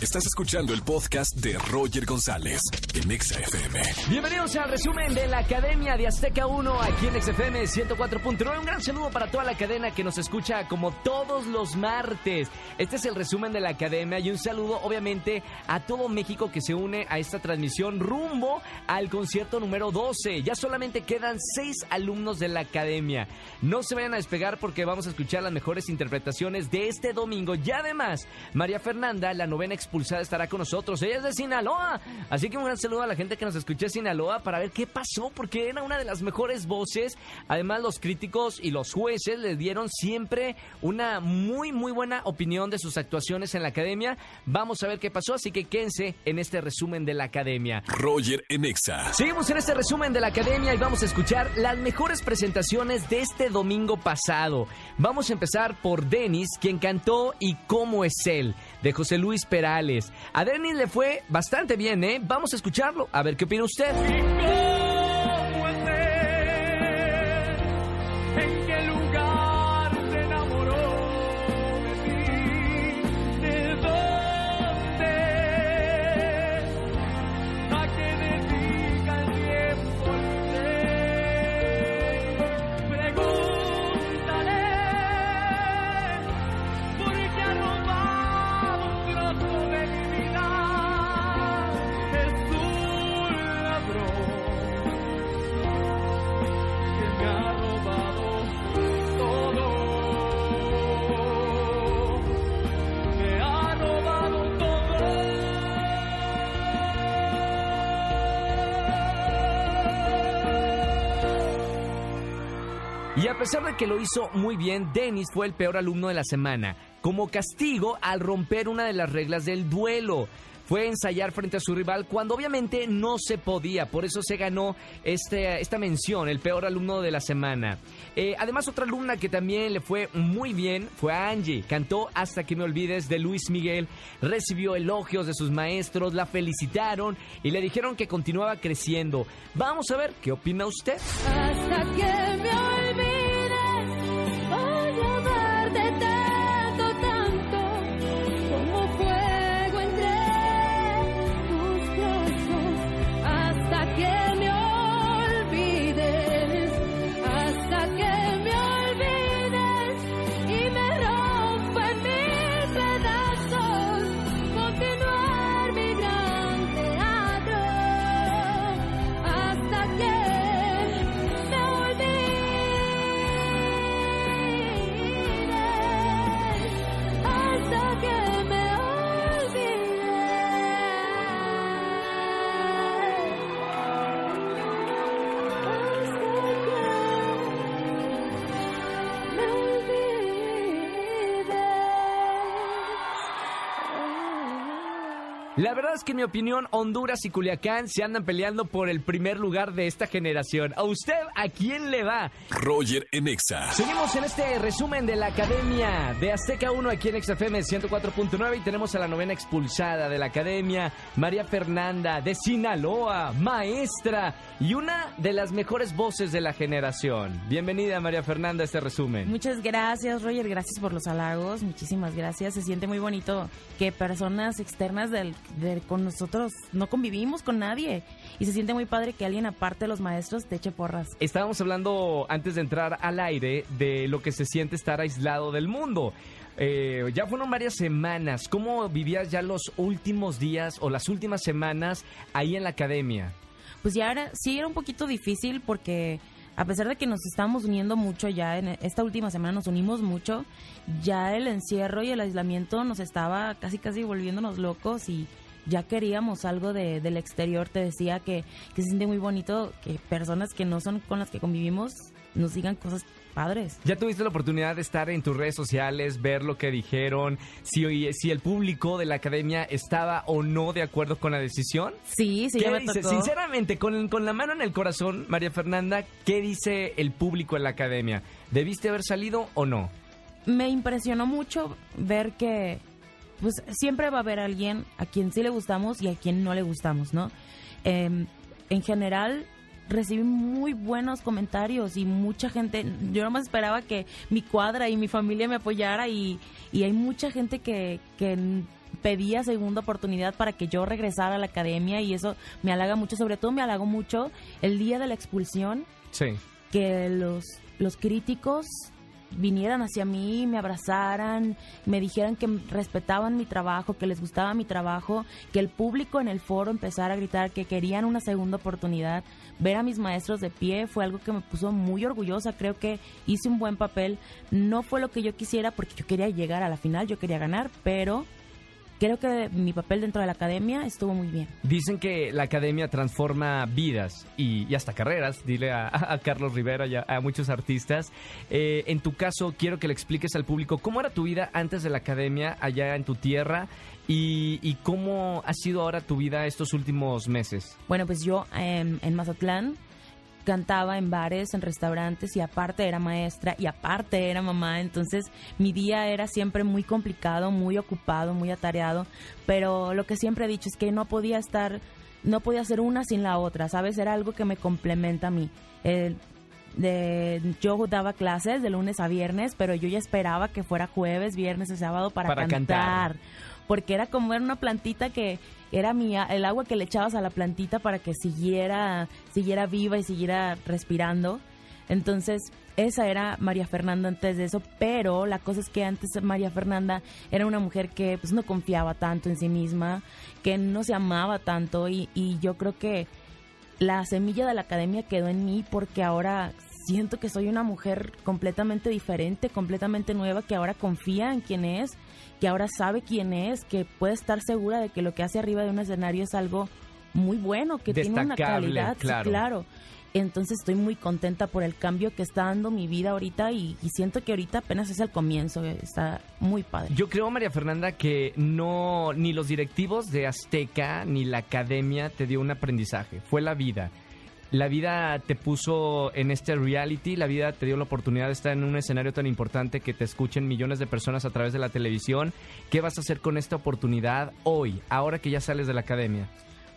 Estás escuchando el podcast de Roger González en Exa FM. Bienvenidos al resumen de la Academia de Azteca 1 aquí en XFM 104.9. Un gran saludo para toda la cadena que nos escucha como todos los martes. Este es el resumen de la Academia y un saludo obviamente a todo México que se une a esta transmisión rumbo al concierto número 12. Ya solamente quedan seis alumnos de la Academia. No se vayan a despegar porque vamos a escuchar las mejores interpretaciones de este domingo y además María Fernanda, la novena expulsada, estará con nosotros. Ella es de Sinaloa. Así que un gran saludo a la gente que nos escucha en Sinaloa para ver qué pasó, porque era una de las mejores voces. Además, los críticos y los jueces le dieron siempre una muy, muy buena opinión de sus actuaciones en la academia. Vamos a ver qué pasó, así que quédense en este resumen de la academia. Roger en Exa. Seguimos en este resumen de la academia y vamos a escuchar las mejores presentaciones de este domingo pasado. Vamos a empezar por Denis, quien cantó Y cómo es él, de José Luis A Denis le fue bastante bien, ¿eh? Vamos a escucharlo, a ver qué opina usted. Y a pesar de que lo hizo muy bien, Dennis fue el peor alumno de la semana, como castigo al romper una de las reglas del duelo. Fue ensayar frente a su rival cuando obviamente no se podía, por eso se ganó este, esta mención, el peor alumno de la semana. Eh, además, otra alumna que también le fue muy bien fue a Angie. Cantó Hasta que me olvides de Luis Miguel, recibió elogios de sus maestros, la felicitaron y le dijeron que continuaba creciendo. Vamos a ver qué opina usted. La verdad es que en mi opinión, Honduras y Culiacán se andan peleando por el primer lugar de esta generación. ¿A usted a quién le va? Roger en Exa. Seguimos en este resumen de la Academia de Azteca 1 aquí en XFM 104.9 y tenemos a la novena expulsada de la Academia, María Fernanda de Sinaloa, maestra y una de las mejores voces de la generación. Bienvenida María Fernanda a este resumen. Muchas gracias, Roger. Gracias por los halagos. Muchísimas gracias. Se siente muy bonito que personas externas del, con nosotros no convivimos con nadie. Y se siente muy padre que alguien aparte de los maestros te eche porras. Estábamos hablando antes de entrar al aire de lo que se siente estar aislado del mundo. Eh, ya fueron varias semanas. ¿Cómo vivías ya los últimos días o las últimas semanas ahí en la academia? Pues ya era, sí era un poquito difícil porque a pesar de que nos estábamos uniendo mucho ya en esta última semana nos unimos mucho, ya el encierro y el aislamiento nos estaba casi casi volviéndonos locos y ya queríamos algo de, del exterior. Te decía que, que se siente muy bonito que personas que no son con las que convivimos nos digan cosas padres. ¿Ya tuviste la oportunidad de estar en tus redes sociales, ver lo que dijeron, si, si el público de la academia estaba o no de acuerdo con la decisión? Sí, sí, ¿Qué ya me dice? tocó. Sinceramente, con, con la mano en el corazón, María Fernanda, ¿qué dice el público en la academia? ¿Debiste haber salido o no? me impresionó mucho ver que, pues siempre va a haber alguien a quien sí le gustamos y a quien no le gustamos, ¿no? Em, en general recibí muy buenos comentarios y mucha gente, yo nomás esperaba que mi cuadra y mi familia me apoyara y, y hay mucha gente que, que pedía segunda oportunidad para que yo regresara a la academia y eso me halaga mucho, sobre todo me halagó mucho el día de la expulsión, Sí. que los, los críticos vinieran hacia mí, me abrazaran, me dijeran que respetaban mi trabajo, que les gustaba mi trabajo, que el público en el foro empezara a gritar que querían una segunda oportunidad. Ver a mis maestros de pie fue algo que me puso muy orgullosa, creo que hice un buen papel. No fue lo que yo quisiera porque yo quería llegar a la final, yo quería ganar, pero creo que mi papel dentro de la academia estuvo muy bien. Dicen que la academia transforma vidas y, y hasta carreras, dile a, a Carlos Rivera y a, a muchos artistas. Eh, en tu caso, quiero que le expliques al público cómo era tu vida antes de la academia allá en tu tierra y, y cómo ha sido ahora tu vida estos últimos meses. Bueno, pues yo em, en Mazatlán cantaba en bares, en restaurantes y aparte era maestra y aparte era mamá, entonces mi día era siempre muy complicado, muy ocupado, muy atareado, pero lo que siempre he dicho es que no podía estar, no podía hacer una sin la otra, ¿sabes? Era algo que me complementa a mí. El- de, yo daba clases de lunes a viernes, pero yo ya esperaba que fuera jueves, viernes y sábado para, Para cantar. cantar. Porque era como era una plantita que era mía, el agua que le echabas a la plantita para que siguiera, siguiera viva y siguiera respirando. Entonces, esa era María Fernanda antes de eso, pero la cosa es que antes María Fernanda era una mujer que pues no confiaba tanto en sí misma, que no se amaba tanto y, y yo creo que la semilla de la academia quedó en mí porque ahora siento que soy una mujer completamente diferente, completamente nueva, que ahora confía en quién es, que ahora sabe quién es, que puede estar segura de que lo que hace arriba de un escenario es algo muy bueno, que tiene una calidad, sí, claro. claro. Entonces estoy muy contenta por el cambio que está dando mi vida ahorita y, y siento que ahorita apenas es el comienzo, está muy padre. Yo creo, María Fernanda, que no ni los directivos de Azteca ni la academia te dio un aprendizaje, fue la vida. La vida te puso en este reality, la vida te dio la oportunidad de estar en un escenario tan importante que te escuchen millones de personas a través de la televisión. ¿Qué vas a hacer con esta oportunidad hoy, ahora que ya sales de la academia?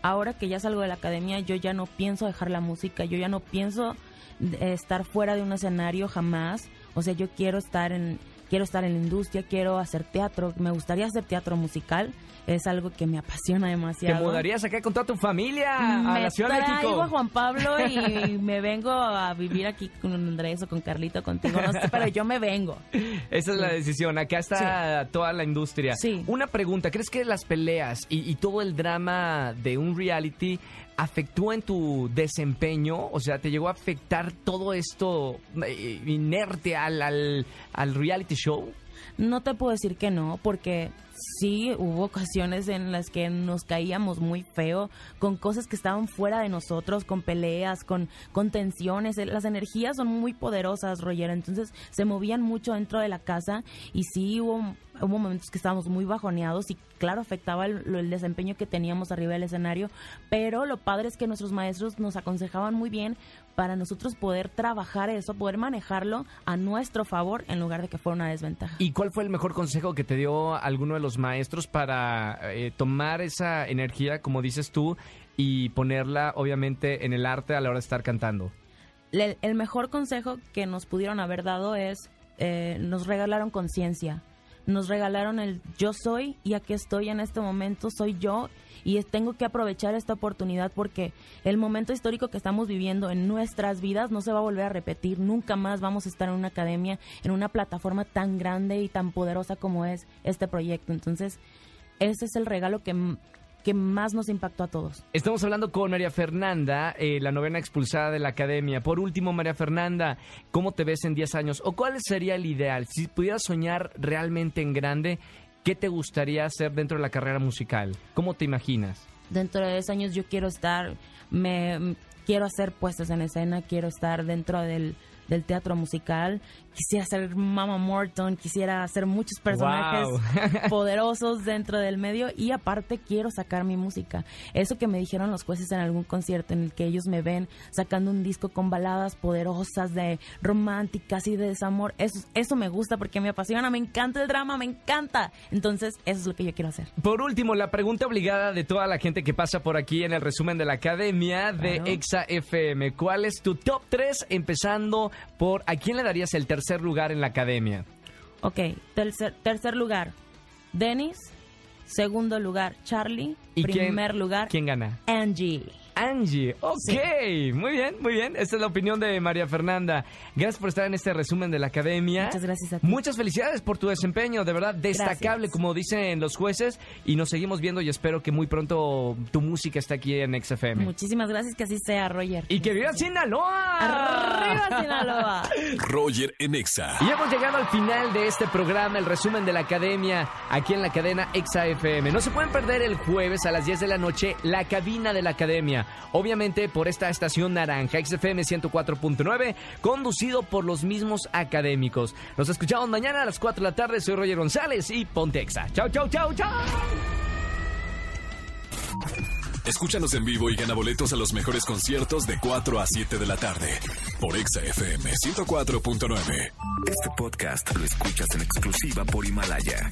ahora que ya salgo de la academia, yo ya no pienso dejar la música, yo ya no pienso eh, estar fuera de un escenario jamás. O sea, yo quiero estar en quiero estar en la industria, quiero hacer teatro, me gustaría hacer teatro musical, es algo que me apasiona ¿Te demasiado. mudarías acá con toda tu familia a me la Ciudad de México? a Juan Pablo y me vengo a vivir aquí con Andrés o con Carlito, contigo, no sé, pero yo me vengo. Esa es la decisión. Acá está toda la industria. Sí. Una pregunta. ¿Crees que las peleas y, y todo el drama de un reality afectó en tu desempeño? O sea, ¿te llegó a afectar todo esto eh, inerte al, al, al reality show? No te puedo decir que no, porque sí hubo ocasiones en las que nos caíamos muy feo con cosas que estaban fuera de nosotros, con peleas, con, con tensiones. Eh, Las energías son muy poderosas, Roger, entonces se movían mucho dentro de la casa y sí hubo, hubo momentos que estábamos muy bajoneados y claro, afectaba el, el desempeño que teníamos arriba del escenario, pero lo padre es que nuestros maestros nos aconsejaban muy bien para nosotros poder trabajar eso, poder manejarlo a nuestro favor en lugar de que fuera una desventaja. ¿Y cuál fue el mejor consejo que te dio alguno de los maestros para eh, tomar esa energía, como dices tú, y ponerla obviamente en el arte a la hora de estar cantando? Le- el mejor consejo que nos pudieron haber dado es, eh, nos regalaron conciencia, nos regalaron el yo soy y aquí estoy en este momento, soy yo y tengo que aprovechar esta oportunidad porque el momento histórico que estamos viviendo en nuestras vidas no se va a volver a repetir, nunca más vamos a estar en una academia, en una plataforma tan grande y tan poderosa como es este proyecto. Entonces, ese es el regalo que, que más nos impactó a todos. Estamos hablando con María Fernanda, eh, la novena expulsada de la academia. Por último, María Fernanda, ¿cómo te ves en 10 años? ¿O cuál sería el ideal? Si pudieras soñar realmente en grande, ¿qué te gustaría hacer dentro de la carrera musical? ¿Cómo te imaginas? dentro de 10 años yo quiero estar, me quiero hacer puestas en escena, quiero estar dentro del del teatro musical. Quisiera ser Mama Morton, quisiera hacer muchos personajes Wow. poderosos dentro del medio y aparte quiero sacar mi música. Eso que me dijeron los jueces en algún concierto en el que ellos me ven sacando un disco con baladas poderosas de románticas y de desamor, eso, eso me gusta porque me apasiona, me encanta el drama, me encanta. Entonces, eso es lo que yo quiero hacer. Por último, la pregunta obligada de toda la gente que pasa por aquí en el resumen de la academia de Claro. Exa FM. ¿Cuál es tu top 3 empezando por a quién le darías el tercer lugar en la academia? Ok, tercer, tercer lugar, Dennis. Segundo lugar, Charlie. ¿Y quién- Primer lugar, ¿Quién gana? Angie. Angie. Ok, muy bien, muy bien. Esta es la opinión de María Fernanda. Gracias por estar en este resumen de la academia. Muchas gracias a ti. Muchas felicidades por tu desempeño, de verdad destacable, Gracias. como dicen los jueces. Y nos seguimos viendo y espero que muy pronto tu música esté aquí en XFM. Muchísimas gracias, que así sea, Roger. Y que viva Sinaloa. ¡Arriba, Sinaloa! Roger en Exa. Y hemos llegado al final de este programa, el resumen de la academia, aquí en la cadena Exa FM. No se pueden perder el jueves a las 10 de la noche la cabina de la academia. Obviamente por esta estación naranja, XFM 104.9, conducido por los mismos académicos. Nos escuchamos mañana a las 4 de la tarde. Soy Roger González y Ponte Exa. Chau, chau, chau, chau. Escúchanos en vivo y gana boletos a los mejores conciertos de 4 a 7 de la tarde por Exa FM 104.9. Este podcast lo escuchas en exclusiva por Himalaya.